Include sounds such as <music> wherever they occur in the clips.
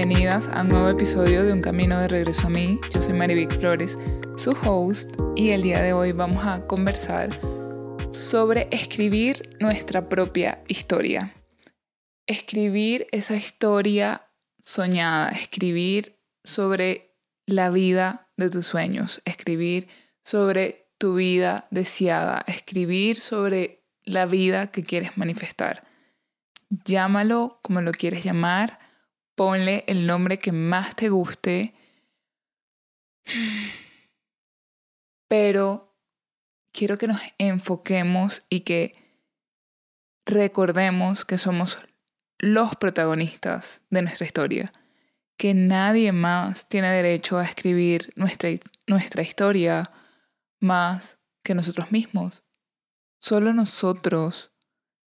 bienvenidas a un nuevo episodio de Un Camino de Regreso a mí. Yo soy Marivic Flores, su host, y el día de hoy vamos a conversar sobre escribir nuestra propia historia. Escribir esa historia soñada, escribir sobre la vida de tus sueños, escribir sobre tu vida deseada, escribir sobre la vida que quieres manifestar. Llámalo como lo quieres llamar, ponle el nombre que más te guste, pero quiero que nos enfoquemos y que recordemos que somos los protagonistas de nuestra historia, que nadie más tiene derecho a escribir nuestra, nuestra historia más que nosotros mismos. Solo nosotros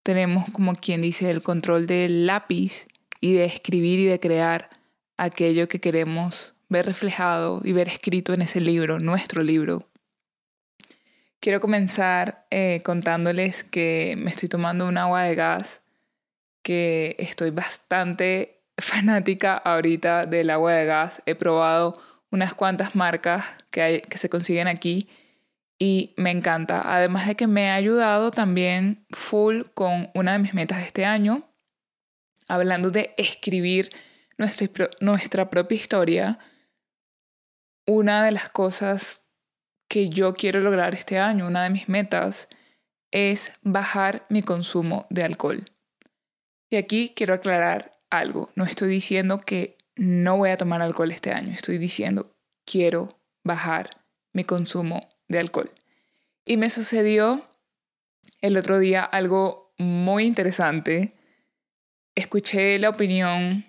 tenemos, como quien dice, el control del lápiz y de escribir y de crear aquello que queremos ver reflejado y ver escrito en ese libro, nuestro libro. Quiero comenzar eh, contándoles que me estoy tomando un agua de gas, que estoy bastante <laughs> fanática ahorita del agua de gas. He probado unas cuantas marcas que, hay, que se consiguen aquí y me encanta. Además de que me ha ayudado también full con una de mis metas este año, hablando de escribir nuestra, nuestra propia historia. Una de las cosas que yo quiero lograr este año, una de mis metas, es bajar mi consumo de alcohol. Y aquí quiero aclarar algo. No estoy diciendo que no voy a tomar alcohol este año. Estoy diciendo quiero bajar mi consumo de alcohol. Y me sucedió el otro día algo muy interesante. Escuché la opinión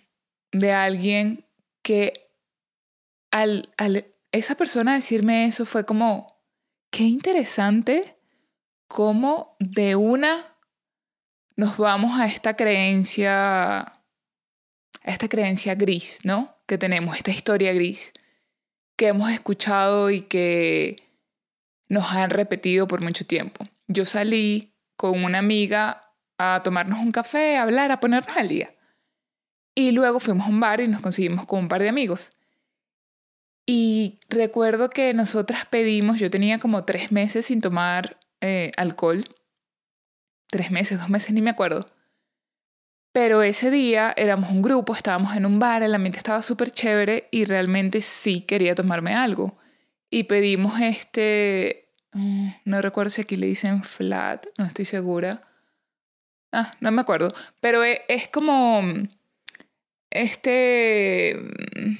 de alguien que al, al esa persona decirme eso fue como, qué interesante cómo de una nos vamos a esta creencia, a esta creencia gris, ¿no? Que tenemos, esta historia gris que hemos escuchado y que nos han repetido por mucho tiempo. Yo salí con una amiga a tomarnos un café, a hablar, a ponernos al día. Y luego fuimos a un bar y nos conseguimos con un par de amigos. Y recuerdo que nosotras pedimos, yo tenía como tres meses sin tomar eh, alcohol. Tres meses, dos meses, ni me acuerdo. Pero ese día éramos un grupo, estábamos en un bar, el ambiente estaba súper chévere y realmente sí quería tomarme algo y pedimos este, mm, no recuerdo si aquí le dicen flat, no estoy segura. Ah, no me acuerdo, pero e, es, como este mm,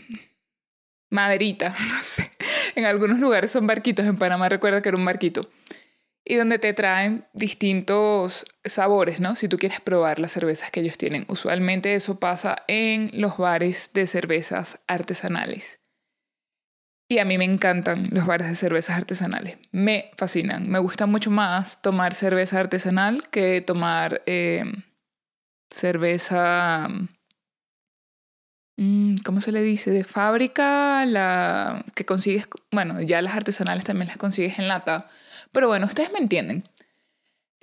maderita, <laughs> no sé. En algunos lugares son barquitos, en Panamá recuerdo que era un barquito. Y donde te traen distintos sabores, ¿no? Si tú quieres probar las cervezas que ellos tienen. Usualmente eso pasa en los bares de cervezas artesanales. Y a mí me encantan los bares de cervezas artesanales. Me fascinan. Me gusta mucho más tomar cerveza artesanal que tomar eh, cerveza... Mm, ¿Cómo se le dice? De fábrica, la que consigues... Bueno, ya las artesanales también las consigues en lata. Pero bueno, ustedes me entienden.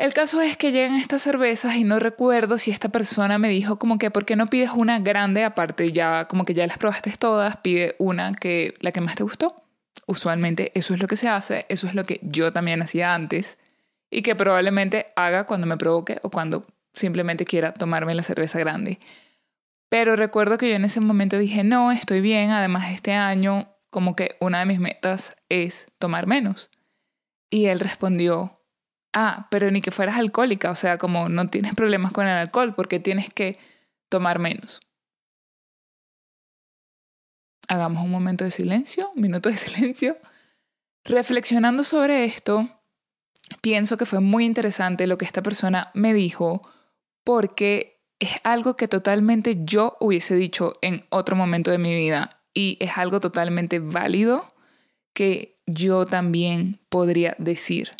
El caso es que llegan estas cervezas y no recuerdo si esta persona me dijo como que, ¿por qué no pides una grande aparte? Ya, como que ya las probaste todas, pide una que, la que más te gustó. Usualmente eso es lo que se hace, eso es lo que yo también hacía antes y que probablemente haga cuando me provoque o cuando simplemente quiera tomarme la cerveza grande. Pero recuerdo que yo en ese momento dije, no, estoy bien, además este año como que una de mis metas es tomar menos. Y él respondió, ah, pero ni que fueras alcohólica, o sea, como no tienes problemas con el alcohol porque tienes que tomar menos. Hagamos un momento de silencio, un minuto de <laughs> silencio. Reflexionando sobre esto, pienso que fue muy interesante lo que esta persona me dijo porque es algo que totalmente yo hubiese dicho en otro momento de mi vida y es algo totalmente válido que yo también podría decir.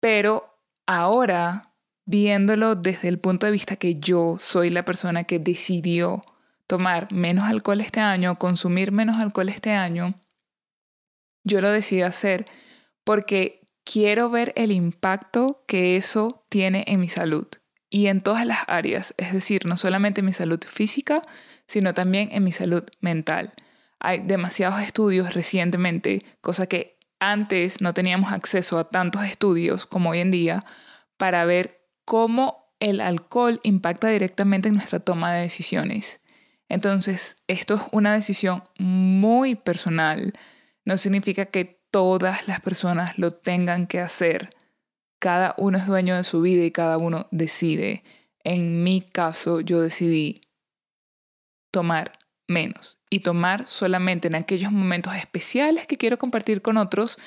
Pero ahora, viéndolo desde el punto de vista que yo soy la persona que decidió tomar menos alcohol este año, consumir menos alcohol este año, yo lo decidí hacer porque quiero ver el impacto que eso tiene en mi salud y en todas las áreas, es decir, no solamente en mi salud física, sino también en mi salud mental. Hay demasiados estudios recientemente, cosa que antes no teníamos acceso a tantos estudios como hoy en día, para ver cómo el alcohol impacta directamente en nuestra toma de decisiones. Entonces, esto es una decisión muy personal. No significa que todas las personas lo tengan que hacer. Cada uno es dueño de su vida y cada uno decide. En mi caso, yo decidí tomar menos y tomar solamente en aquellos momentos especiales que quiero compartir con otros,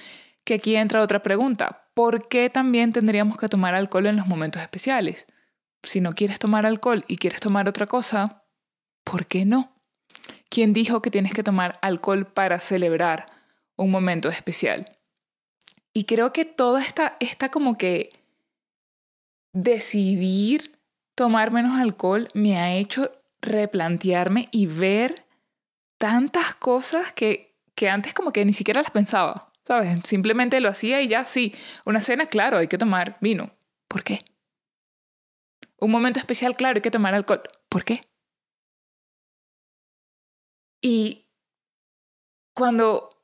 que aquí entra otra pregunta. ¿Por qué también tendríamos que tomar alcohol en los momentos especiales? Si no quieres tomar alcohol y quieres tomar otra cosa, ¿por qué no? ¿Quién dijo que tienes que tomar alcohol para celebrar un momento especial? Y creo que toda esta, esta como que decidir tomar menos alcohol me ha hecho replantearme y ver tantas cosas que, que antes como que ni siquiera las pensaba, ¿sabes? Simplemente lo hacía y ya sí. Una cena, claro, hay que tomar vino. ¿Por qué? Un momento especial, claro, hay que tomar alcohol. ¿Por qué? Y cuando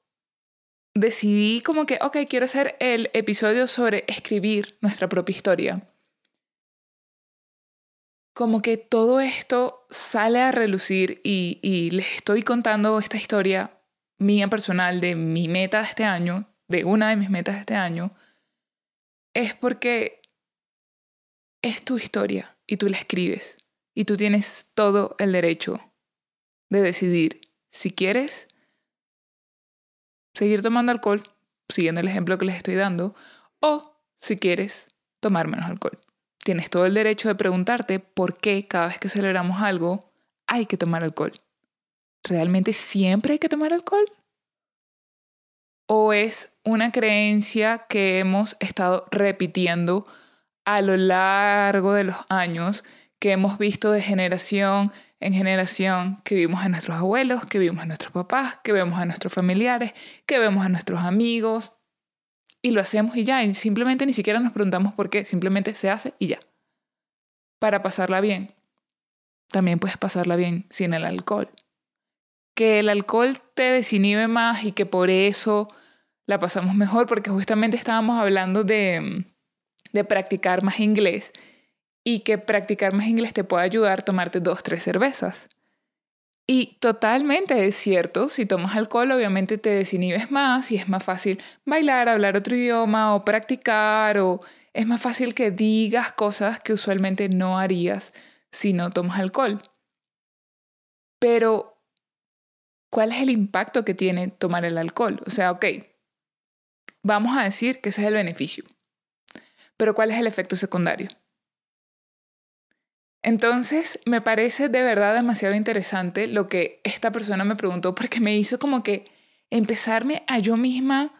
decidí como que, ok, quiero hacer el episodio sobre escribir nuestra propia historia, como que todo esto sale a relucir y, les estoy contando esta historia mía personal de mi meta de este año, de una de mis metas de este año, es porque es tu historia y tú la escribes y tú tienes todo el derecho de decidir si quieres seguir tomando alcohol, siguiendo el ejemplo que les estoy dando, o si quieres tomar menos alcohol. Tienes todo el derecho de preguntarte por qué cada vez que celebramos algo hay que tomar alcohol. ¿Realmente siempre hay que tomar alcohol? ¿O es una creencia que hemos estado repitiendo a lo largo de los años, que hemos visto de generación en generación, que vimos a nuestros abuelos, que vimos a nuestros papás, que vemos a nuestros familiares, que vemos a nuestros amigos, y lo hacemos y ya, y simplemente ni siquiera nos preguntamos por qué, simplemente se hace y ya. Para pasarla bien. También puedes pasarla bien sin el alcohol. Que el alcohol te desinhibe más y que por eso la pasamos mejor, porque justamente estábamos hablando de, de practicar más inglés y que practicar más inglés te puede ayudar a tomarte dos, tres cervezas. Y totalmente es cierto, si tomas alcohol obviamente te desinhibes más y es más fácil bailar, hablar otro idioma o practicar o es más fácil que digas cosas que usualmente no harías si no tomas alcohol. Pero, ¿cuál es el impacto que tiene tomar el alcohol? O sea, ok, vamos a decir que ese es el beneficio, pero ¿cuál es el efecto secundario? Entonces, me parece de verdad demasiado interesante lo que esta persona me preguntó porque me hizo como que empezarme a yo misma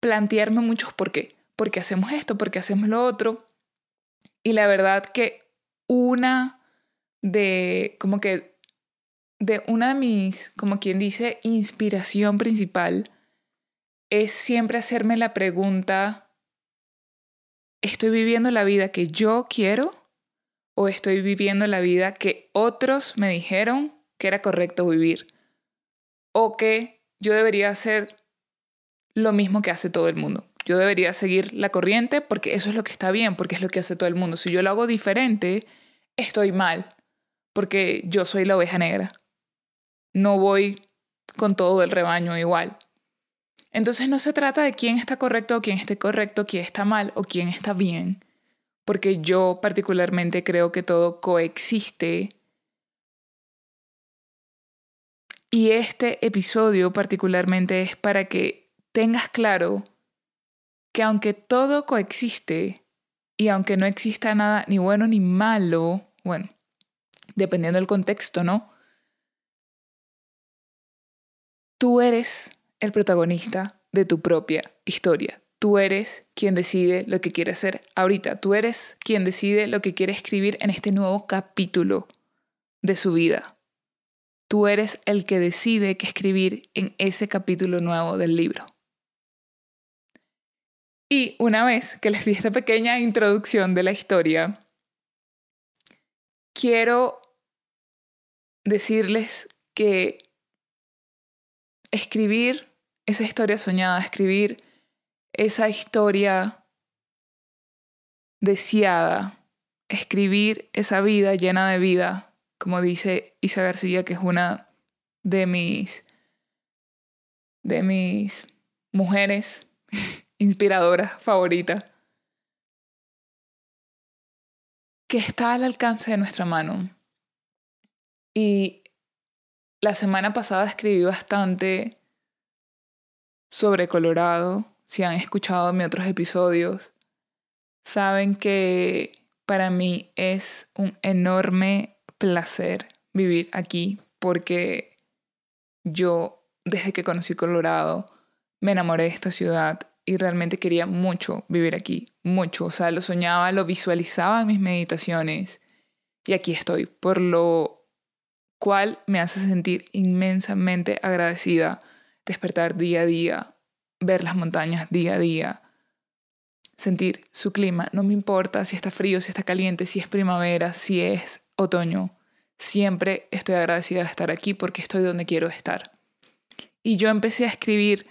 plantearme muchos por qué. ¿Por qué hacemos esto? ¿Por qué hacemos lo otro? Y la verdad que una de, como que, de una de mis, como quien dice, inspiración principal es siempre hacerme la pregunta, ¿estoy viviendo la vida que yo quiero? O estoy viviendo la vida que otros me dijeron que era correcto vivir o que yo debería hacer lo mismo que hace todo el mundo. Yo debería seguir la corriente porque eso es lo que está bien, porque es lo que hace todo el mundo. Si yo lo hago diferente, estoy mal, porque yo soy la oveja negra. No voy con todo el rebaño igual. Entonces no se trata de quién está correcto o quién esté correcto, quién está mal o quién está bien porque yo particularmente creo que todo coexiste. Y este episodio particularmente es para que tengas claro que aunque todo coexiste y aunque no exista nada ni bueno ni malo, bueno, dependiendo del contexto, ¿no? Tú eres el protagonista de tu propia historia. Tú eres quien decide lo que quiere hacer ahorita. Tú eres quien decide lo que quiere escribir en este nuevo capítulo de su vida. Tú eres el que decide qué escribir en ese capítulo nuevo del libro. Y una vez que les di esta pequeña introducción de la historia, quiero decirles que escribir esa historia soñada, escribir esa historia deseada, escribir esa vida llena de vida, como dice Isa García, que es una de mis de mis mujeres <laughs> inspiradoras favoritas, que está al alcance de nuestra mano. Y la semana pasada escribí bastante sobre Colorado. Si han escuchado mis otros episodios, saben que para mí es un enorme placer vivir aquí porque yo desde que conocí Colorado me enamoré de esta ciudad y realmente quería mucho vivir aquí, mucho, o sea, lo soñaba, lo visualizaba en mis meditaciones y aquí estoy, por lo cual me hace sentir inmensamente agradecida despertar día a día, ver las montañas día a día, sentir su clima, no me importa si está frío, si está caliente, si es primavera, si es otoño, siempre estoy agradecida de estar aquí porque estoy donde quiero estar. Y yo empecé a escribir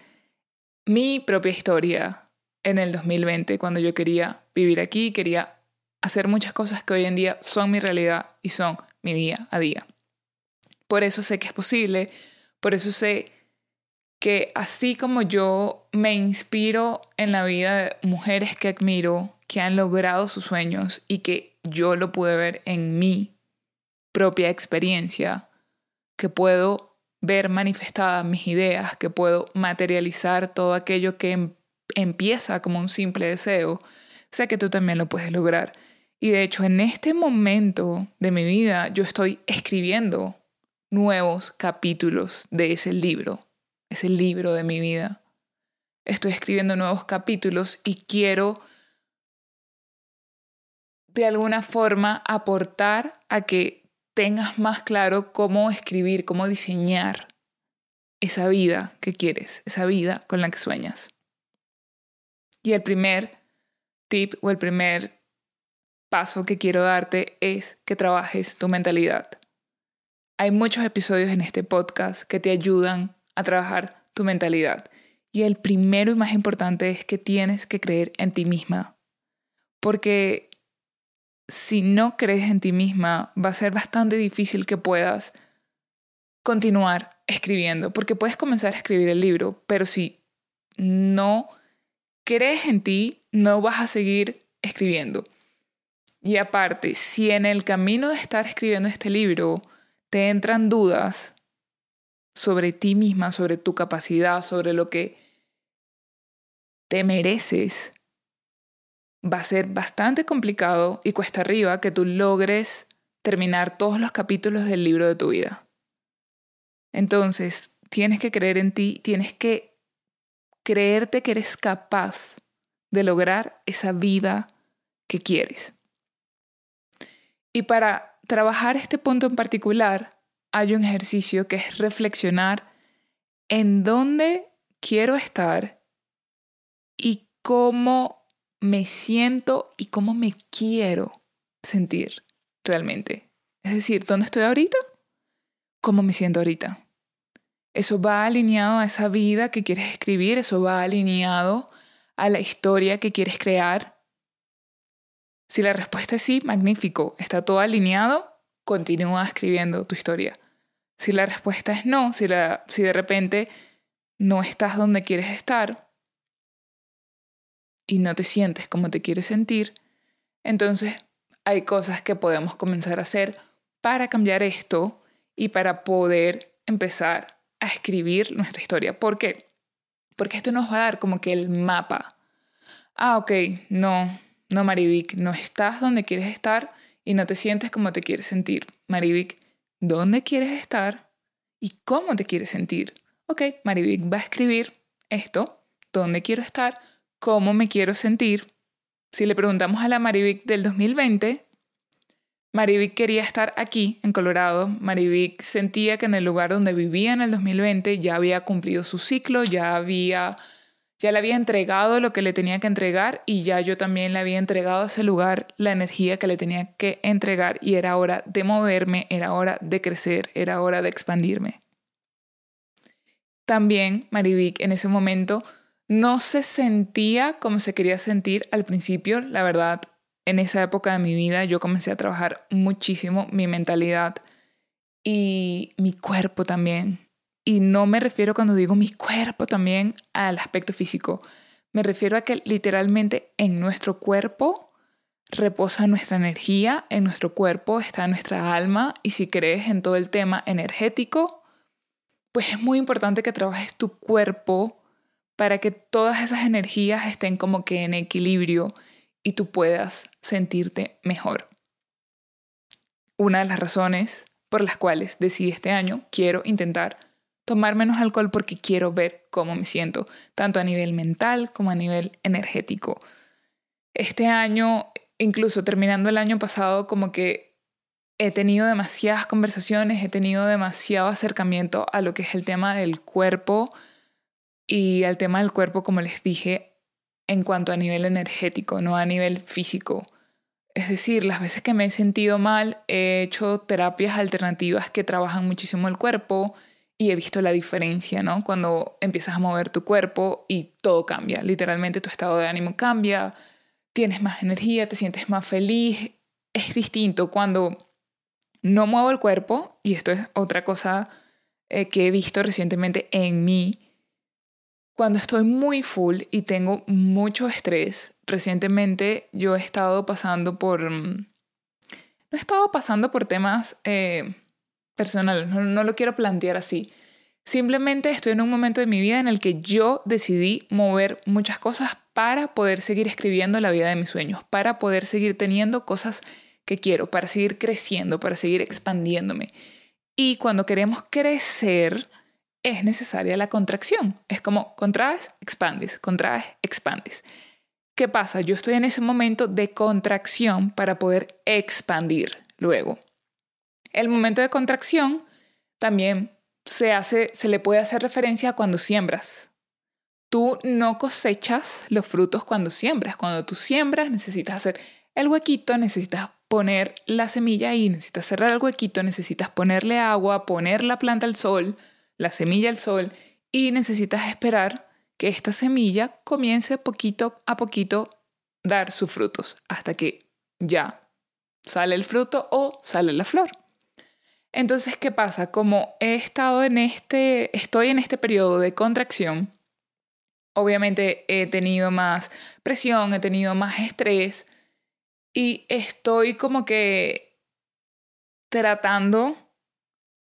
mi propia historia en el 2020, cuando yo quería vivir aquí, quería hacer muchas cosas que hoy en día son mi realidad y son mi día a día. Por eso sé que es posible, por eso sé que así como yo me inspiro en la vida de mujeres que admiro, que han logrado sus sueños y que yo lo pude ver en mi propia experiencia, que puedo ver manifestadas mis ideas, que puedo materializar todo aquello que em, empieza como un simple deseo, sé que tú también lo puedes lograr. Y de hecho, en este momento de mi vida, yo estoy escribiendo nuevos capítulos de ese libro, ese libro de mi vida. Estoy escribiendo nuevos capítulos y quiero de alguna forma aportar a que tengas más claro cómo escribir, cómo diseñar esa vida que quieres, esa vida con la que sueñas. Y el primer tip o el primer paso que quiero darte es que trabajes tu mentalidad. Hay muchos episodios en este podcast que te ayudan a trabajar tu mentalidad. Y el primero y más importante es que tienes que creer en ti misma. Porque si no crees en ti misma, va a ser bastante difícil que puedas continuar escribiendo, porque puedes comenzar a escribir el libro, pero si no crees en ti, no vas a seguir escribiendo. Y aparte, si en el camino de estar escribiendo este libro te entran dudas sobre ti misma, sobre tu capacidad, sobre lo que te mereces, va a ser bastante complicado y cuesta arriba que tú logres terminar todos los capítulos del libro de tu vida. Entonces, tienes que creer en ti, tienes que creerte que eres capaz de lograr esa vida que quieres. Y para trabajar este punto en particular, hay un ejercicio que es reflexionar en dónde quiero estar y cómo me siento y cómo me quiero sentir realmente. Es decir, ¿dónde estoy ahorita? ¿Cómo me siento ahorita? Eso va alineado a esa vida que quieres escribir, eso va alineado a la historia que quieres crear. Si la respuesta es sí, magnífico, está todo alineado, continúa escribiendo tu historia. Si la respuesta es no, si, la, si de repente no estás donde quieres estar, y no te sientes como te quieres sentir, entonces hay cosas que podemos comenzar a hacer para cambiar esto y para poder empezar a escribir nuestra historia. ¿Por qué? Porque esto nos va a dar como que el mapa. Ah, ok, no, no Marivic, no estás donde quieres estar y no te sientes como te quieres sentir. Marivic, ¿dónde quieres estar y cómo te quieres sentir? Ok, Marivic va a escribir esto, ¿dónde quiero estar? cómo me quiero sentir. Si le preguntamos a la Marivic del 2020, Marivic quería estar aquí, en Colorado. Marivic sentía que en el lugar donde vivía en el 2020 ya había cumplido su ciclo, ya había ya le había entregado lo que le tenía que entregar y ya yo también le había entregado a ese lugar la energía que le tenía que entregar y era hora de moverme, era hora de crecer, era hora de expandirme. También Marivic en ese momento no se sentía como se quería sentir al principio, la verdad, en esa época de mi vida yo comencé a trabajar muchísimo mi mentalidad y mi cuerpo también. Y no me refiero cuando digo mi cuerpo también al aspecto físico. Me refiero a que literalmente en nuestro cuerpo reposa nuestra energía, en nuestro cuerpo está nuestra alma y si crees en todo el tema energético, pues es muy importante que trabajes tu cuerpo para que todas esas energías estén como que en equilibrio y tú puedas sentirte mejor. Una de las razones por las cuales decidí este año quiero intentar tomar menos alcohol porque quiero ver cómo me siento, tanto a nivel mental como a nivel energético. Este año, incluso terminando el año pasado, como que he tenido demasiadas conversaciones, he tenido demasiado acercamiento a lo que es el tema del cuerpo y al tema del cuerpo, como les dije, en cuanto a nivel energético, no a nivel físico. Es decir, las veces que me he sentido mal, he hecho terapias alternativas que trabajan muchísimo el cuerpo, y he visto la diferencia, ¿no? Cuando empiezas a mover tu cuerpo y todo cambia, literalmente tu estado de ánimo cambia, tienes más energía, te sientes más feliz, es distinto cuando no muevo el cuerpo, y esto es otra cosa eh, que he visto recientemente en mí, cuando estoy muy full y tengo mucho estrés, recientemente yo he estado pasando por... Mm, no he estado pasando por temas... Eh, personal, no, lo quiero plantear así. Simplemente estoy en un momento de mi vida en el que yo decidí mover muchas cosas para poder seguir escribiendo la vida de mis sueños, para poder seguir teniendo cosas que quiero, para seguir creciendo, para seguir expandiéndome. Y cuando queremos crecer, es necesaria la contracción. Es como contraes, expandes, contraes, expandes. ¿Qué pasa? Yo estoy en ese momento de contracción para poder expandir luego. El momento de contracción también se, le puede hacer referencia a cuando siembras. Tú no cosechas los frutos cuando siembras. Cuando tú siembras necesitas hacer el huequito, necesitas poner la semilla ahí, necesitas cerrar el huequito, necesitas ponerle agua, poner la planta al sol, la semilla al sol y necesitas esperar que esta semilla comience poquito a poquito dar sus frutos hasta que ya sale el fruto o sale la flor. Entonces, ¿qué pasa? Como he estado en este, estoy en este periodo de contracción, obviamente he tenido más presión, he tenido más estrés y estoy como que tratando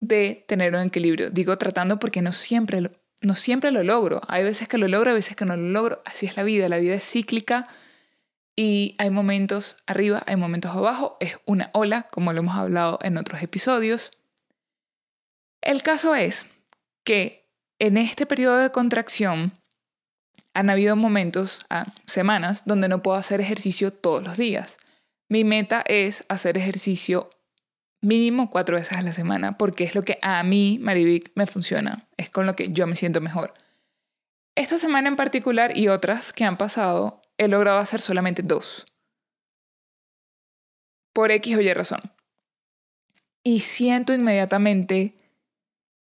de tener un equilibrio. Digo tratando porque no siempre lo, no siempre lo logro. Hay veces que lo logro, hay veces que no lo logro. Así es la vida. La vida es cíclica y hay momentos arriba, hay momentos abajo, es una ola, como lo hemos hablado en otros episodios. El caso es que en este periodo de contracción han habido momentos, ah, semanas, donde no puedo hacer ejercicio todos los días. Mi meta es hacer ejercicio mínimo cuatro veces a la semana, porque es lo que a mí, Marivic, me funciona, es con lo que yo me siento mejor. Esta semana en particular y otras que han pasado, he logrado hacer solamente dos. Por X o Y razón. Y siento inmediatamente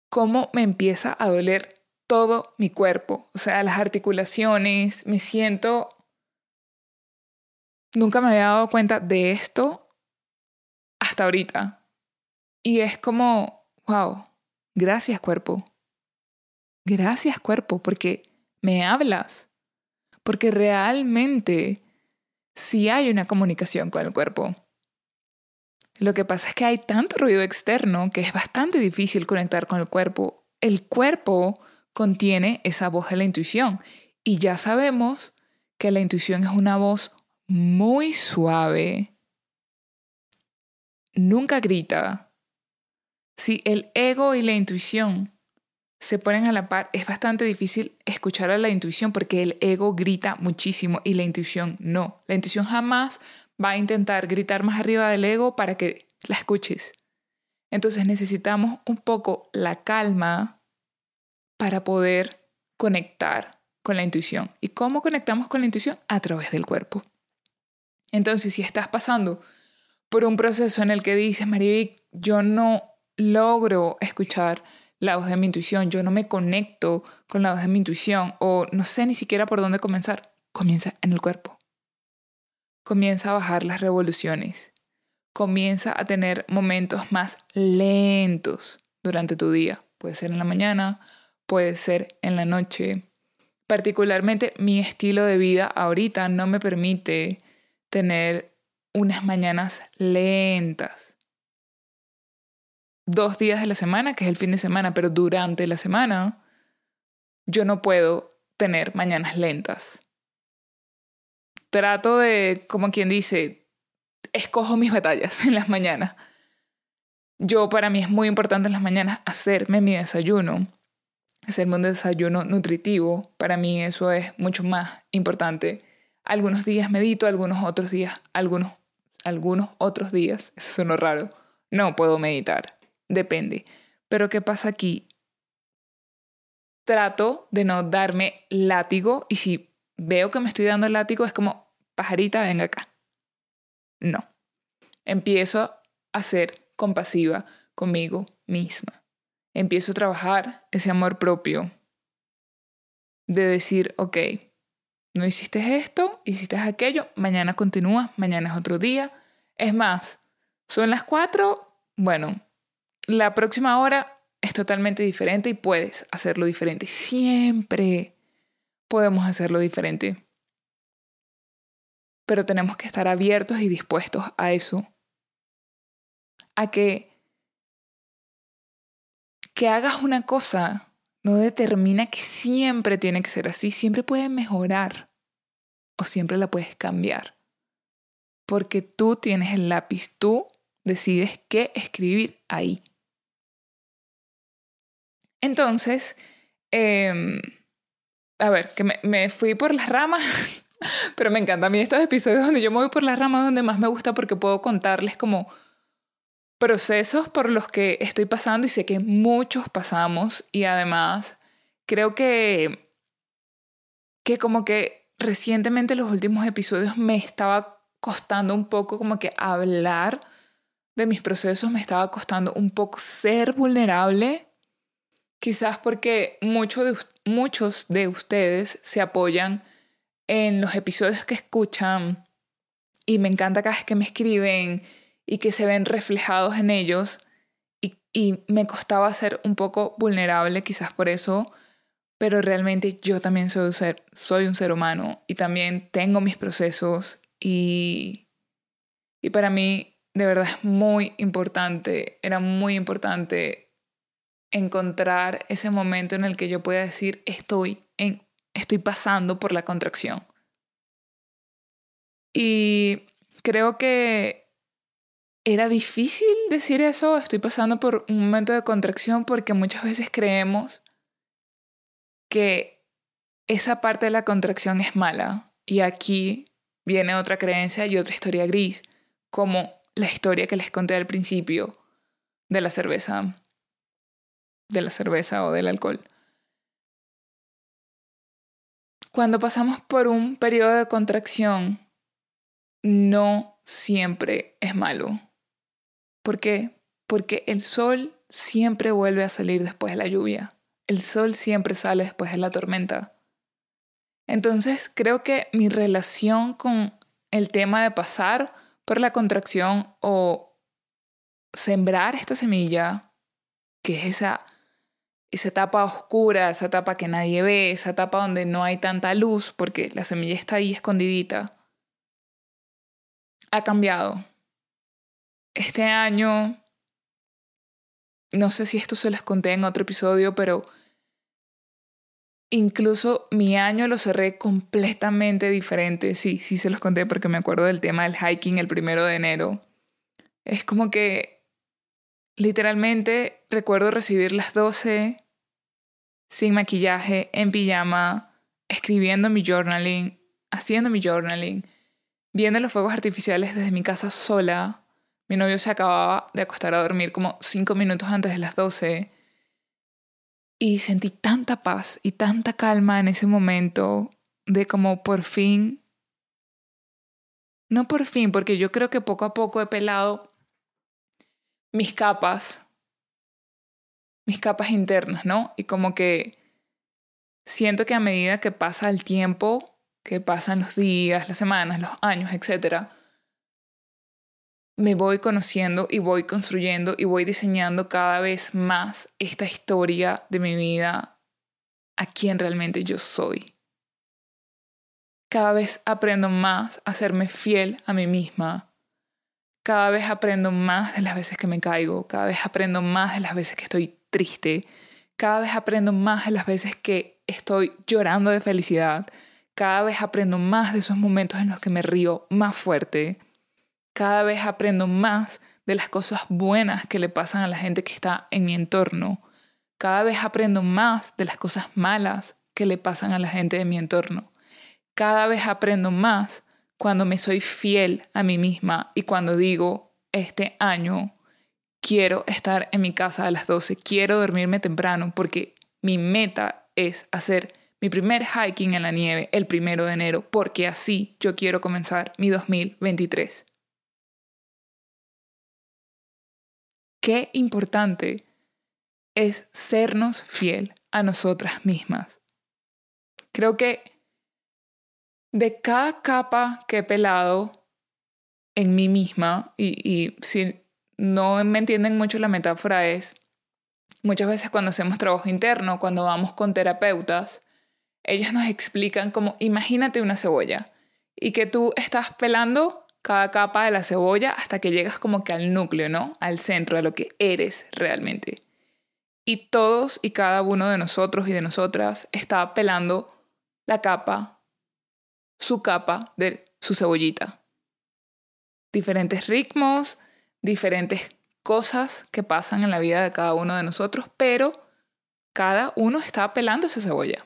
cómo me empieza a doler todo mi cuerpo. O sea, las articulaciones, me siento... Nunca me había dado cuenta de esto hasta ahorita. Y es como, wow, gracias cuerpo. Gracias cuerpo, porque me hablas porque realmente sí hay una comunicación con el cuerpo. Lo que pasa es que hay tanto ruido externo que es bastante difícil conectar con el cuerpo. El cuerpo contiene esa voz de la intuición y ya sabemos que la intuición es una voz muy suave. Nunca grita. Si el ego y la intuición se ponen a la par, es bastante difícil escuchar a la intuición porque el ego grita muchísimo y la intuición no. La intuición jamás va a intentar gritar más arriba del ego para que la escuches. Entonces necesitamos un poco la calma para poder conectar con la intuición. ¿Y cómo conectamos con la intuición? A través del cuerpo. Entonces, si estás pasando por un proceso en el que dices, Marivic, yo no logro escuchar la voz de mi intuición, yo no me conecto con la voz de mi intuición o no sé ni siquiera por dónde comenzar, comienza en el cuerpo. Comienza a bajar las revoluciones. Comienza a tener momentos más lentos durante tu día. Puede ser en la mañana, puede ser en la noche. Particularmente mi estilo de vida ahorita no me permite tener unas mañanas lentas. Dos días de la semana, que es el fin de semana, pero durante la semana yo no puedo tener mañanas lentas. Trato de, como quien dice, escojo mis batallas en las mañanas. Yo para mí es muy importante en las mañanas hacerme mi desayuno, hacerme un desayuno nutritivo. Para mí eso es mucho más importante. Algunos días medito, algunos otros días, algunos algunos otros días, eso suena raro, no puedo meditar, depende. Pero ¿qué pasa aquí? Trato de no darme látigo y si veo que me estoy dando látigo es como, pajarita, venga acá. No. Empiezo a ser compasiva conmigo misma. Empiezo a trabajar ese amor propio de decir, ok, no hiciste esto, hiciste aquello, mañana continúa, mañana es otro día. Es más, son las cuatro, bueno, la próxima hora es totalmente diferente y puedes hacerlo diferente. Siempre podemos hacerlo diferente. Pero tenemos que estar abiertos y dispuestos a eso. A que que hagas una cosa no determina que siempre tiene que ser así, siempre puede mejorar o siempre la puedes cambiar. Porque tú tienes el lápiz, tú decides qué escribir ahí. Entonces, em, a ver, que me, fui por las ramas, <laughs> pero me encanta a mí estos episodios donde yo me voy por las ramas donde más me gusta porque puedo contarles como procesos por los que estoy pasando y sé que muchos pasamos y además creo que, que como que recientemente los últimos episodios me estaba costando un poco como que hablar de mis procesos, me estaba costando un poco ser vulnerable, quizás porque muchos de, ustedes se apoyan en los episodios que escuchan y me encanta cada vez que me escriben y que se ven reflejados en ellos y, y me costaba ser un poco vulnerable quizás por eso, pero realmente yo también soy un ser, soy un ser humano y también tengo mis procesos y, y para mí de verdad es muy importante, era muy importante encontrar ese momento en el que yo pueda decir estoy, en, estoy pasando por la contracción. Y creo que era difícil decir eso, estoy pasando por un momento de contracción porque muchas veces creemos que esa parte de la contracción es mala. Y aquí viene otra creencia y otra historia gris, como la historia que les conté al principio de la cerveza, de la cerveza o del alcohol. Cuando pasamos por un periodo de contracción, no siempre es malo. ¿Por qué? Porque el sol siempre vuelve a salir después de la lluvia. El sol siempre sale después de la tormenta. Entonces creo que mi relación con el tema de pasar por la contracción o sembrar esta semilla, que es esa, esa etapa oscura, esa etapa que nadie ve, esa etapa donde no hay tanta luz, porque la semilla está ahí escondidita, ha cambiado este año, no sé si esto se les conté en otro episodio, pero incluso mi año lo cerré completamente diferente. Sí, sí se los conté porque me acuerdo del tema del hiking el primero de enero. Es como que literalmente recuerdo recibir las 12 sin maquillaje, en pijama, escribiendo mi journaling, haciendo mi journaling, viendo los fuegos artificiales desde mi casa sola, mi novio se acababa de acostar a dormir como cinco minutos antes de las 12. Y sentí tanta paz y tanta calma en ese momento de como por fin, no por fin, porque yo creo que poco a poco he pelado mis capas, mis capas internas, ¿no? Y como que siento que a medida que pasa el tiempo, que pasan los días, las semanas, los años, etc., me voy conociendo y voy construyendo y voy diseñando cada vez más esta historia de mi vida a quien realmente yo soy. Cada vez aprendo más a serme fiel a mí misma. Cada vez aprendo más de las veces que me caigo. Cada vez aprendo más de las veces que estoy triste. Cada vez aprendo más de las veces que estoy llorando de felicidad. Cada vez aprendo más de esos momentos en los que me río más fuerte. Cada vez aprendo más de las cosas buenas que le pasan a la gente que está en mi entorno. Cada vez aprendo más de las cosas malas que le pasan a la gente de mi entorno. Cada vez aprendo más cuando me soy fiel a mí misma y cuando digo, este año quiero estar en mi casa a las 12, quiero dormirme temprano porque mi meta es hacer mi primer hiking en la nieve el primero de enero, porque así yo quiero comenzar mi 2023. Qué importante es sernos fiel a nosotras mismas. Creo que de cada capa que he pelado en mí misma, y, y si no me entienden mucho la metáfora es, muchas veces cuando hacemos trabajo interno, cuando vamos con terapeutas, ellos nos explican como, imagínate una cebolla y que tú estás pelando cada capa de la cebolla hasta que llegas como que al núcleo, ¿no? Al centro, a lo que eres realmente. Y todos y cada uno de nosotros y de nosotras está pelando la capa, su capa de su cebollita. Diferentes ritmos, diferentes cosas que pasan en la vida de cada uno de nosotros, pero cada uno está pelando esa cebolla.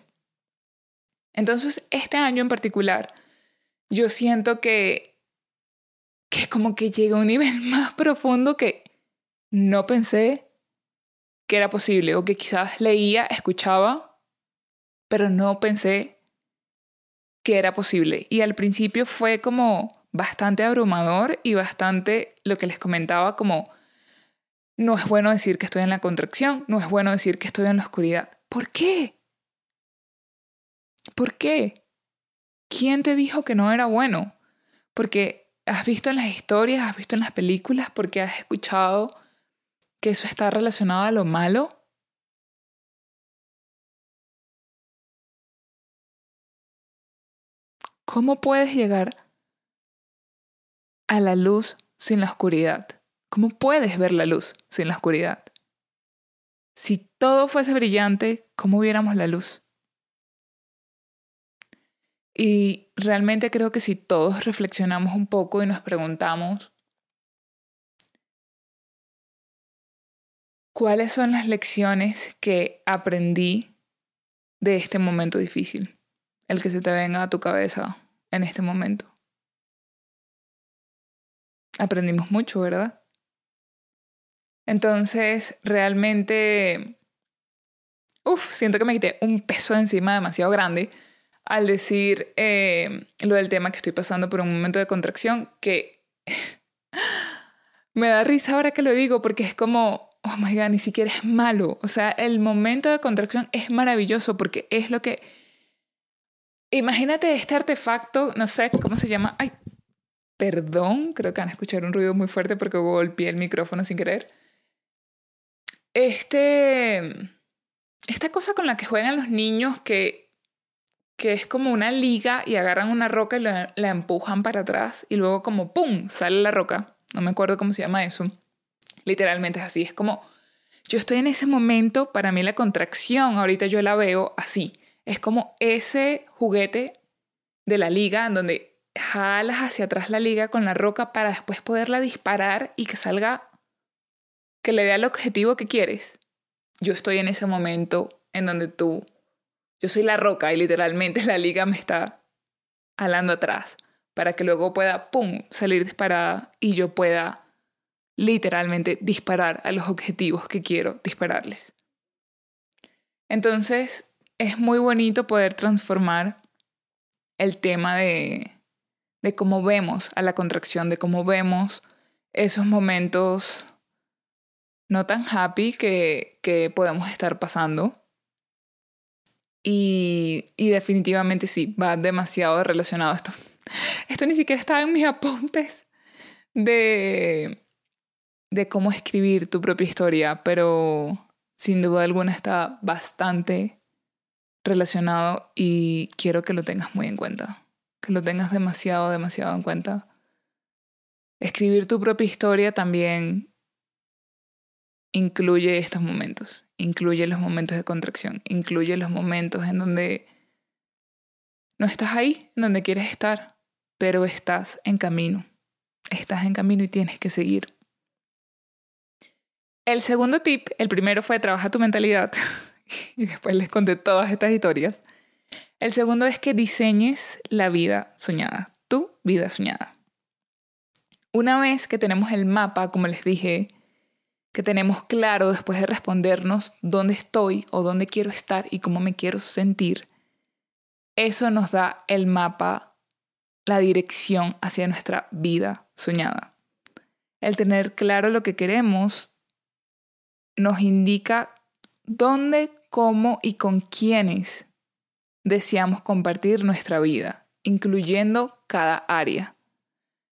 Entonces, este año en particular, yo siento que, que como que llega a un nivel <laughs> más profundo que no pensé que era posible o que quizás leía, escuchaba, pero no pensé que era posible. Y al principio fue como bastante abrumador y bastante lo que les comentaba como no es bueno decir que estoy en la contracción, no es bueno decir que estoy en la oscuridad. ¿Por qué? ¿Por qué? ¿Quién te dijo que no era bueno? Porque has visto en las historias, has visto en las películas, porque has escuchado que eso está relacionado a lo malo. ¿Cómo puedes llegar a la luz sin la oscuridad? ¿Cómo puedes ver la luz sin la oscuridad? Si todo fuese brillante, ¿cómo viéramos la luz? Y realmente creo que si todos reflexionamos un poco y nos preguntamos, ¿cuáles son las lecciones que aprendí de este momento difícil? El que se te venga a tu cabeza en este momento. Aprendimos mucho, ¿verdad? Entonces, realmente, uff, siento que me quité un peso encima demasiado grande al decir eh, lo del tema que estoy pasando por un momento de contracción, que <laughs> me da risa ahora que lo digo porque es como, oh my god, ni siquiera es malo. O sea, el momento de contracción es maravilloso porque es lo que... Imagínate este artefacto, no sé cómo se llama. Ay, perdón, creo que van a escuchar un ruido muy fuerte porque golpeé el micrófono sin querer. Este... Esta cosa con la que juegan los niños que que es como una liga y agarran una roca y la, empujan para atrás y luego como ¡pum! sale la roca. No me acuerdo cómo se llama eso. Literalmente es así. Es como, yo estoy en ese momento, para mí la contracción, ahorita yo la veo así. Es como ese juguete de la liga en donde jalas hacia atrás la liga con la roca para después poderla disparar y que salga, que le dé al objetivo que quieres. Yo estoy en ese momento en donde tú yo soy la roca y literalmente <laughs> la liga me está alando atrás para que luego pueda, ¡pum!, salir disparada y yo pueda literalmente disparar a los objetivos que quiero dispararles. Entonces, es muy bonito poder transformar el tema de, de cómo vemos a la contracción, de cómo vemos esos momentos no tan happy que, que podemos estar pasando. Y, y, definitivamente sí, va demasiado relacionado a esto. <laughs> Esto ni siquiera estaba en mis apuntes de, de cómo escribir tu propia historia, pero sin duda alguna está bastante relacionado y quiero que lo tengas muy en cuenta, que lo tengas demasiado, demasiado en cuenta. Escribir tu propia historia también incluye estos momentos, incluye los momentos de contracción, incluye los momentos en donde no estás ahí, en donde quieres estar, pero estás en camino, estás en camino y tienes que seguir. El segundo tip, el primero fue trabaja tu mentalidad <laughs> <laughs> y después les conté todas estas historias. El segundo es que diseñes la vida soñada, tu vida soñada. Una vez que tenemos el mapa, como les dije, que tenemos claro después de respondernos dónde estoy o dónde quiero estar y cómo me quiero sentir, eso nos da el mapa, la dirección hacia nuestra vida soñada. El tener claro lo que queremos nos indica dónde, cómo y con quiénes deseamos compartir nuestra vida, incluyendo cada área.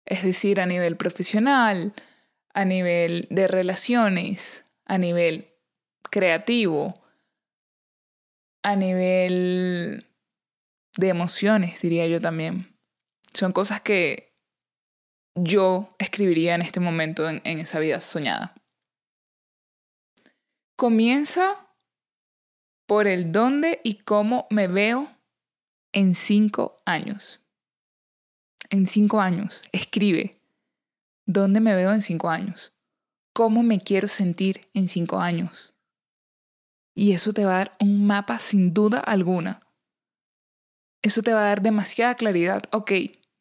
Es decir, a nivel profesional, a nivel de relaciones, a nivel creativo, a nivel de emociones, diría yo también. Son cosas que yo escribiría en este momento en, en esa vida soñada. Comienza por el dónde y cómo me veo en cinco años. En cinco años, escribe. ¿Dónde me veo en cinco años? ¿Cómo me quiero sentir en cinco años? Y eso te va a dar un mapa sin duda alguna. Eso te va a dar demasiada claridad. Ok,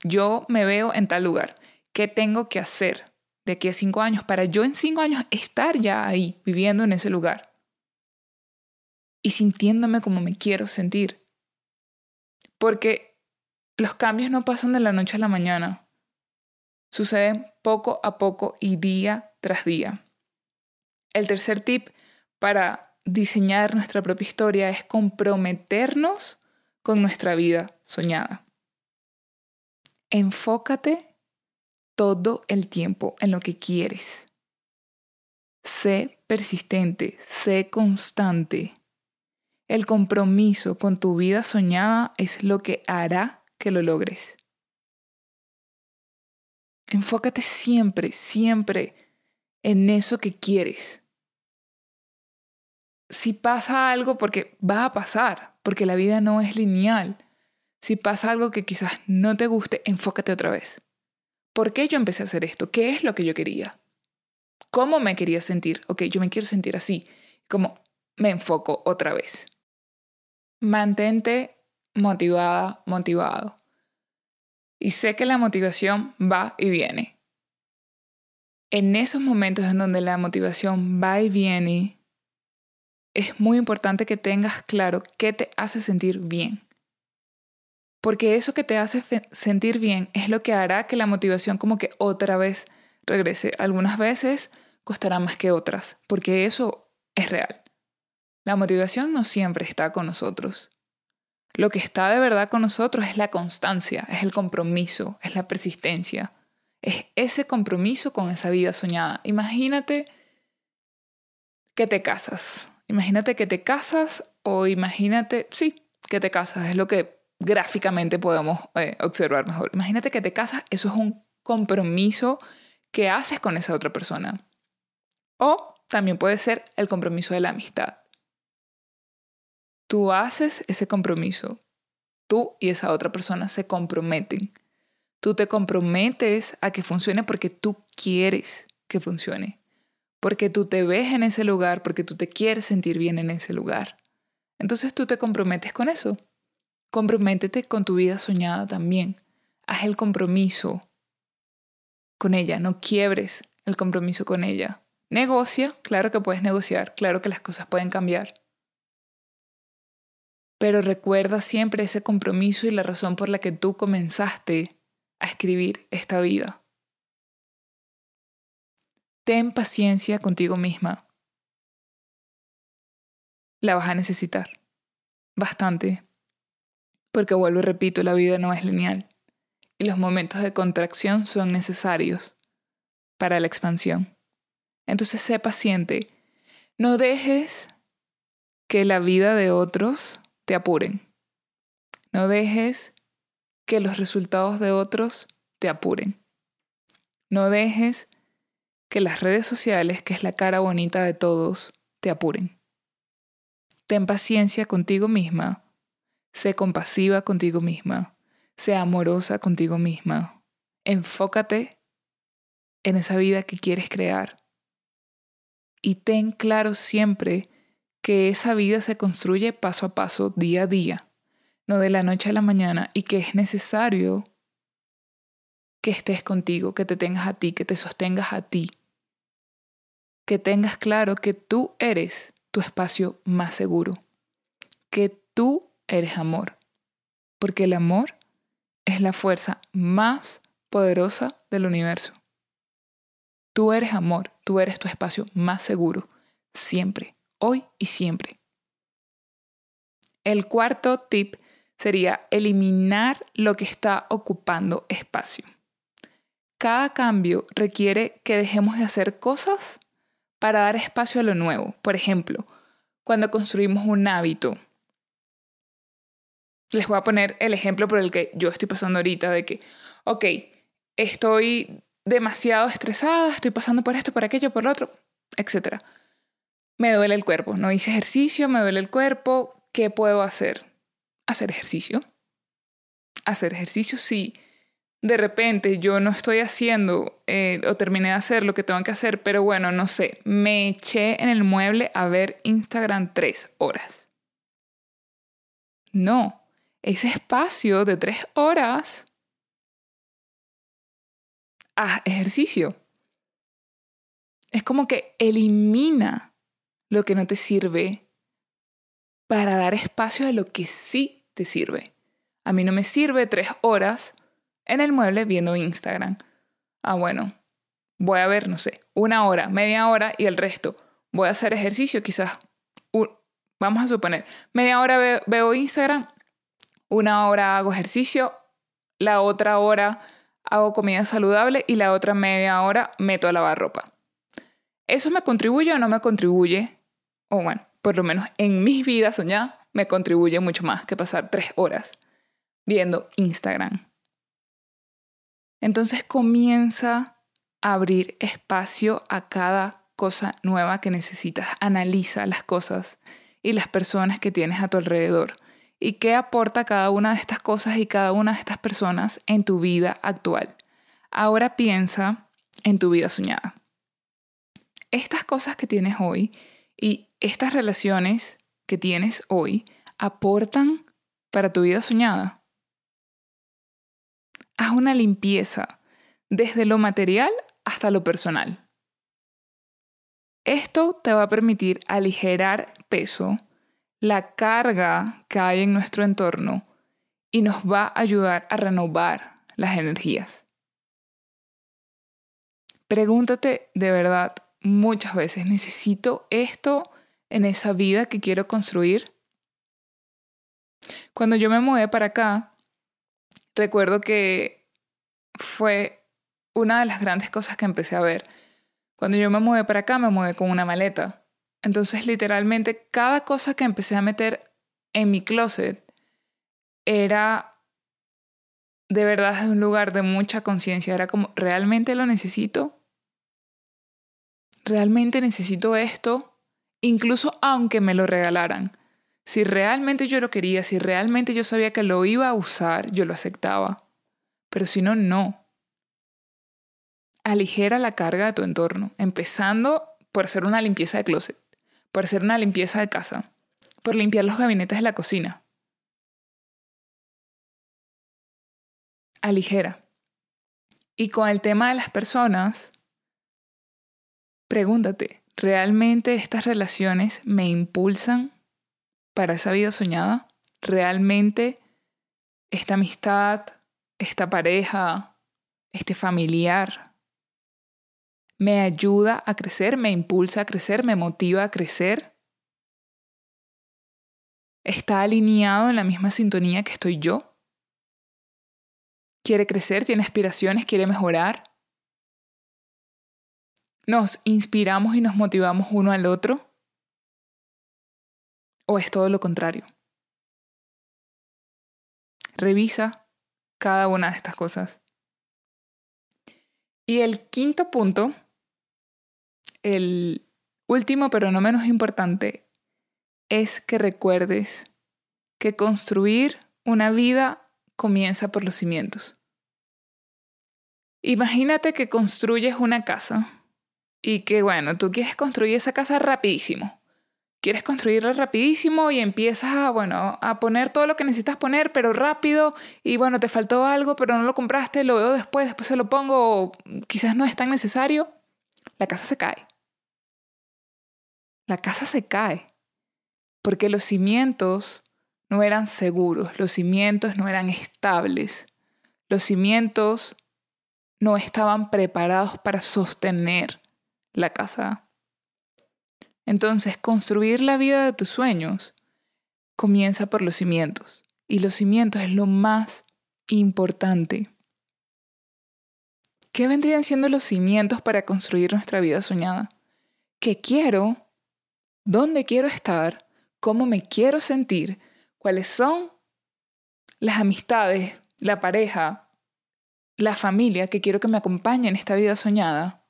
yo me veo en tal lugar. ¿Qué tengo que hacer? de aquí a cinco años, para yo en cinco años estar ya ahí, viviendo en ese lugar y sintiéndome como me quiero sentir. Porque los cambios no pasan de la noche a la mañana, suceden poco a poco y día tras día. El tercer tip para diseñar nuestra propia historia es comprometernos con nuestra vida soñada. Enfócate todo el tiempo en lo que quieres. Sé persistente, sé constante. El compromiso con tu vida soñada es lo que hará que lo logres. Enfócate siempre, siempre en eso que quieres. Si pasa algo, porque va a pasar, porque la vida no es lineal. Si pasa algo que quizás no te guste, enfócate otra vez. ¿Por qué yo empecé a hacer esto? ¿Qué es lo que yo quería? ¿Cómo me quería sentir? Ok, yo me quiero sentir así. Como me enfoco otra vez. Mantente motivada, motivado. Y sé que la motivación va y viene. En esos momentos en donde la motivación va y viene, es muy importante que tengas claro qué te hace sentir bien. Porque eso que te hace sentir bien es lo que hará que la motivación como que otra vez regrese. Algunas veces costará más que otras, porque eso es real. La motivación no siempre está con nosotros. Lo que está de verdad con nosotros es la constancia, es el compromiso, es la persistencia, es ese compromiso con esa vida soñada. Imagínate que te casas, imagínate que te casas o imagínate, sí, que te casas, es lo que gráficamente podemos eh, observar mejor. Imagínate que te casas, eso es un compromiso que haces con esa otra persona. O también puede ser el compromiso de la amistad. Tú haces ese compromiso. Tú y esa otra persona se comprometen. Tú te comprometes a que funcione porque tú quieres que funcione. Porque tú te ves en ese lugar, porque tú te quieres sentir bien en ese lugar. Entonces tú te comprometes con eso. Comprométete con tu vida soñada también. Haz el compromiso con ella, no quiebres el compromiso con ella. Negocia, claro que puedes negociar, claro que las cosas pueden cambiar. Pero recuerda siempre ese compromiso y la razón por la que tú comenzaste a escribir esta vida. Ten paciencia contigo misma. La vas a necesitar. Bastante. Porque vuelvo y repito, la vida no es lineal. Y los momentos de contracción son necesarios para la expansión. Entonces sé paciente. No dejes que la vida de otros te apuren. No dejes que los resultados de otros te apuren. No dejes que las redes sociales, que es la cara bonita de todos, te apuren. Ten paciencia contigo misma. Sé compasiva contigo misma. Sé amorosa contigo misma. Enfócate en esa vida que quieres crear. Y ten claro siempre que esa vida se construye paso a paso, día a día, no de la noche a la mañana, y que es necesario que estés contigo, que te tengas a ti, que te sostengas a ti, que tengas claro que tú eres tu espacio más seguro, que tú eres amor, porque el amor es la fuerza más poderosa del universo. Tú eres amor, tú eres tu espacio más seguro, siempre hoy y siempre. El cuarto tip sería eliminar lo que está ocupando espacio. Cada cambio requiere que dejemos de hacer cosas para dar espacio a lo nuevo. Por ejemplo, cuando construimos un hábito. Les voy a poner el ejemplo por el que yo estoy pasando ahorita, de que, ok, estoy demasiado estresada, estoy pasando por esto, por aquello, por lo otro, etc me duele el cuerpo, no hice ejercicio, me duele el cuerpo, ¿qué puedo hacer? Hacer ejercicio. Hacer ejercicio si de repente yo no estoy haciendo eh, o terminé de hacer lo que tengo que hacer, pero bueno, no sé, me eché en el mueble a ver Instagram tres horas. No, ese espacio de tres horas, haz ejercicio. Es como que elimina lo que no te sirve para dar espacio a lo que sí te sirve. A mí no me sirve tres horas en el mueble viendo Instagram. Ah, bueno, voy a ver, no sé, una hora, media hora y el resto. Voy a hacer ejercicio, quizás, vamos a suponer, media hora veo, Instagram, una hora hago ejercicio, la otra hora hago comida saludable y la otra media hora meto a lavar ropa. ¿Eso me contribuye o no me contribuye o bueno, por lo menos en mis vidas soñadas, me contribuye mucho más que pasar tres horas viendo Instagram. Entonces comienza a abrir espacio a cada cosa nueva que necesitas. Analiza las cosas y las personas que tienes a tu alrededor y qué aporta cada una de estas cosas y cada una de estas personas en tu vida actual. Ahora piensa en tu vida soñada. Estas cosas que tienes hoy y estas relaciones que tienes hoy aportan para tu vida soñada. Haz una limpieza desde lo material hasta lo personal. Esto te va a permitir aligerar peso, la carga que hay en nuestro entorno y nos va a ayudar a renovar las energías. Pregúntate de verdad muchas veces, ¿necesito esto en esa vida que quiero construir. Cuando yo me mudé para acá, recuerdo que fue una de las grandes cosas que empecé a ver. Cuando yo me mudé para acá, me mudé con una maleta. Entonces, literalmente, cada cosa que empecé a meter en mi closet era de verdad un lugar de mucha conciencia. Era como, ¿realmente lo necesito? ¿Realmente necesito esto? incluso aunque me lo regalaran. Si realmente yo lo quería, si realmente yo sabía que lo iba a usar, yo lo aceptaba. Pero si no, no. Aligera la carga de tu entorno, empezando por hacer una limpieza de closet, por hacer una limpieza de casa, por limpiar los gabinetes de la cocina. Aligera. Y con el tema de las personas, pregúntate, ¿Realmente estas relaciones me impulsan para esa vida soñada? realmente esta amistad, esta pareja, este familiar me ayuda a crecer, me impulsa a crecer, me motiva a crecer. Está alineado en la misma sintonía que estoy yo. Quiere crecer, tiene aspiraciones, quiere mejorar. Nos inspiramos y nos motivamos uno al otro. ¿O es todo lo contrario? Revisa cada una de estas cosas. Y el quinto punto, el último pero no menos importante, es que recuerdes que construir una vida comienza por los cimientos. Imagínate que construyes una casa y que, bueno, tú quieres construir esa casa rapidísimo quieres construirla rapidísimo y empiezas a, bueno, a poner todo lo que necesitas poner, pero rápido, y bueno, te faltó algo, pero no lo compraste, lo veo después, después se lo pongo, quizás no es tan necesario, la casa se cae. La casa se cae, porque los cimientos no eran seguros, los cimientos no eran estables, los cimientos no estaban preparados para sostener la casa entonces, construir la vida de tus sueños comienza por los cimientos. Y los cimientos es lo más importante. ¿Qué vendrían siendo los cimientos para construir nuestra vida soñada? ¿Qué quiero? ¿Dónde quiero estar? ¿Cómo me quiero sentir? ¿Cuáles son las amistades, la pareja, la familia que quiero que me acompañe en esta vida soñada?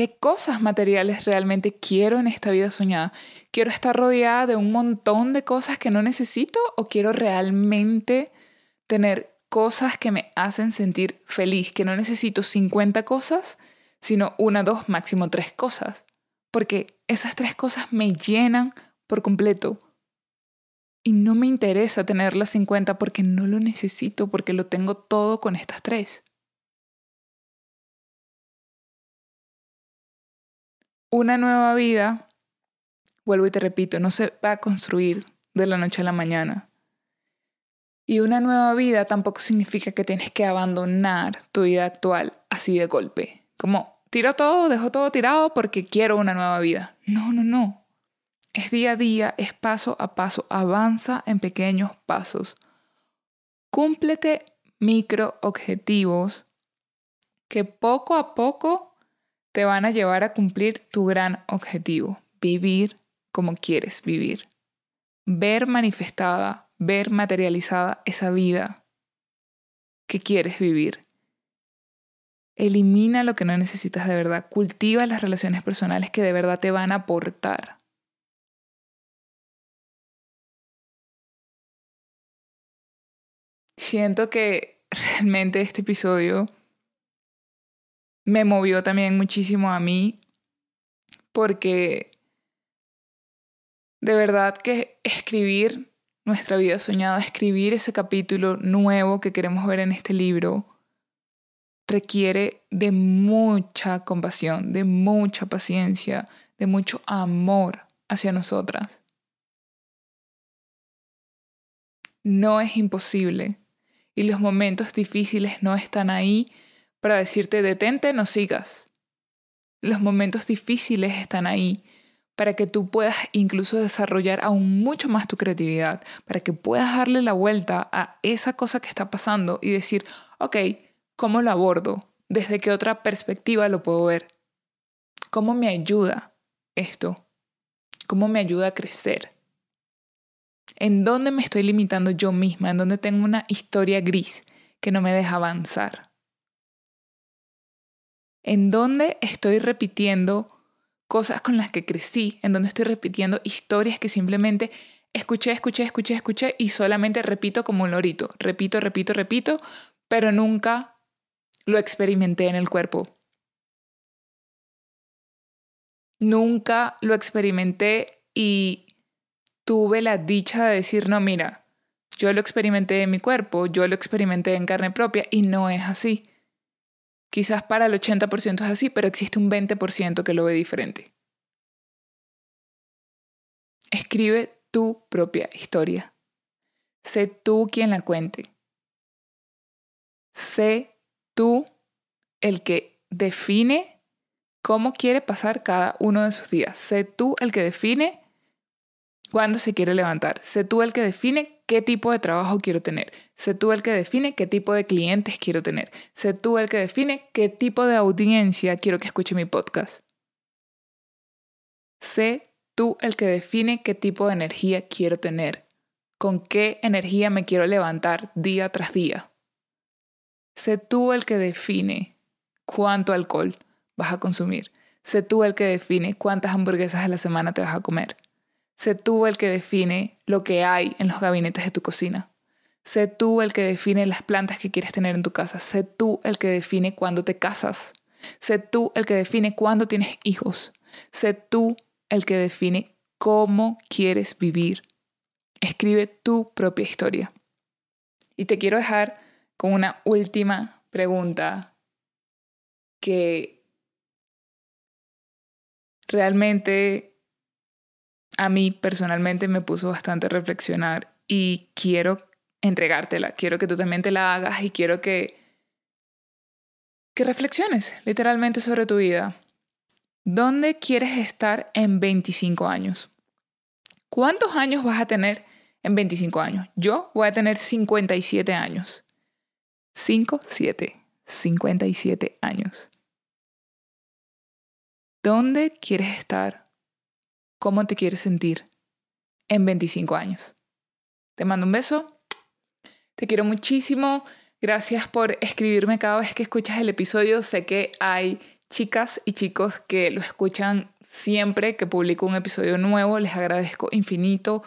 ¿Qué cosas materiales realmente quiero en esta vida soñada? ¿Quiero estar rodeada de un montón de cosas que no necesito o quiero realmente tener cosas que me hacen sentir feliz? Que no necesito 50 cosas, sino una, dos, máximo tres cosas. Porque esas tres cosas me llenan por completo. Y no me interesa tener las 50 porque no lo necesito, porque lo tengo todo con estas tres. Una nueva vida, vuelvo y te repito, no se va a construir de la noche a la mañana. Y una nueva vida tampoco significa que tienes que abandonar tu vida actual así de golpe. Como tiro todo, dejo todo tirado porque quiero una nueva vida. No, no, no. Es día a día, es paso a paso, avanza en pequeños pasos. Cúmplete micro objetivos que poco a poco te van a llevar a cumplir tu gran objetivo, vivir como quieres vivir. Ver manifestada, ver materializada esa vida que quieres vivir. Elimina lo que no necesitas de verdad. Cultiva las relaciones personales que de verdad te van a aportar. Siento que <laughs> realmente este episodio me movió también muchísimo a mí porque de verdad que escribir nuestra vida soñada, escribir ese capítulo nuevo que queremos ver en este libro, requiere de mucha compasión, de mucha paciencia, de mucho amor hacia nosotras. No es imposible y los momentos difíciles no están ahí para decirte detente, no sigas. Los momentos difíciles están ahí para que tú puedas incluso desarrollar aún mucho más tu creatividad, para que puedas darle la vuelta a esa cosa que está pasando y decir, ok, ¿cómo lo abordo? ¿Desde qué otra perspectiva lo puedo ver? ¿Cómo me ayuda esto? ¿Cómo me ayuda a crecer? ¿En dónde me estoy limitando yo misma? ¿En dónde tengo una historia gris que no me deja avanzar? En donde estoy repitiendo cosas con las que crecí, en donde estoy repitiendo historias que simplemente escuché, escuché, escuché, escuché y solamente repito como un lorito, repito, repito, repito, pero nunca lo experimenté en el cuerpo. Nunca lo experimenté y tuve la dicha de decir, no, mira, yo lo experimenté en mi cuerpo, yo lo experimenté en carne propia y no es así. Quizás para el 80% es así, pero existe un 20% que lo ve diferente. Escribe tu propia historia. Sé tú quien la cuente. Sé tú el que define cómo quiere pasar cada uno de sus días. Sé tú el que define cuándo se quiere levantar. Sé tú el que define qué tipo de trabajo quiero tener. Sé tú el que define qué tipo de clientes quiero tener. Sé tú el que define qué tipo de audiencia quiero que escuche mi podcast. Sé tú el que define qué tipo de energía quiero tener. Con qué energía me quiero levantar día tras día. Sé tú el que define cuánto alcohol vas a consumir. Sé tú el que define cuántas hamburguesas a la semana te vas a comer. Sé tú el que define lo que hay en los gabinetes de tu cocina. Sé tú el que define las plantas que quieres tener en tu casa. Sé tú el que define cuándo te casas. Sé tú el que define cuándo tienes hijos. Sé tú el que define cómo quieres vivir. Escribe tu propia historia. Y te quiero dejar con una última pregunta que realmente a mí personalmente me puso bastante a reflexionar y quiero entregártela, quiero que tú también te la hagas y quiero que que reflexiones literalmente sobre tu vida. ¿Dónde quieres estar en 25 años? ¿Cuántos años vas a tener en 25 años? Yo voy a tener 57 años. 5, 7, 57 años. ¿Dónde quieres estar? ¿Cómo te quieres sentir en 25 años? Te mando un beso. Te quiero muchísimo. Gracias por escribirme cada vez que escuchas el episodio. Sé que hay chicas y chicos que lo escuchan siempre que publico un episodio nuevo. Les agradezco infinito.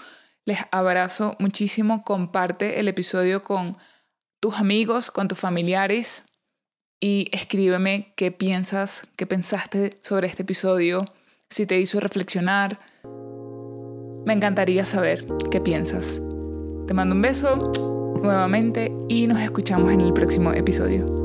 Les abrazo muchísimo. Comparte el episodio con tus amigos, con tus familiares y escríbeme qué piensas, qué pensaste sobre este episodio, si te hizo reflexionar. Me encantaría saber qué piensas. Te mando un beso nuevamente y nos escuchamos en el próximo episodio.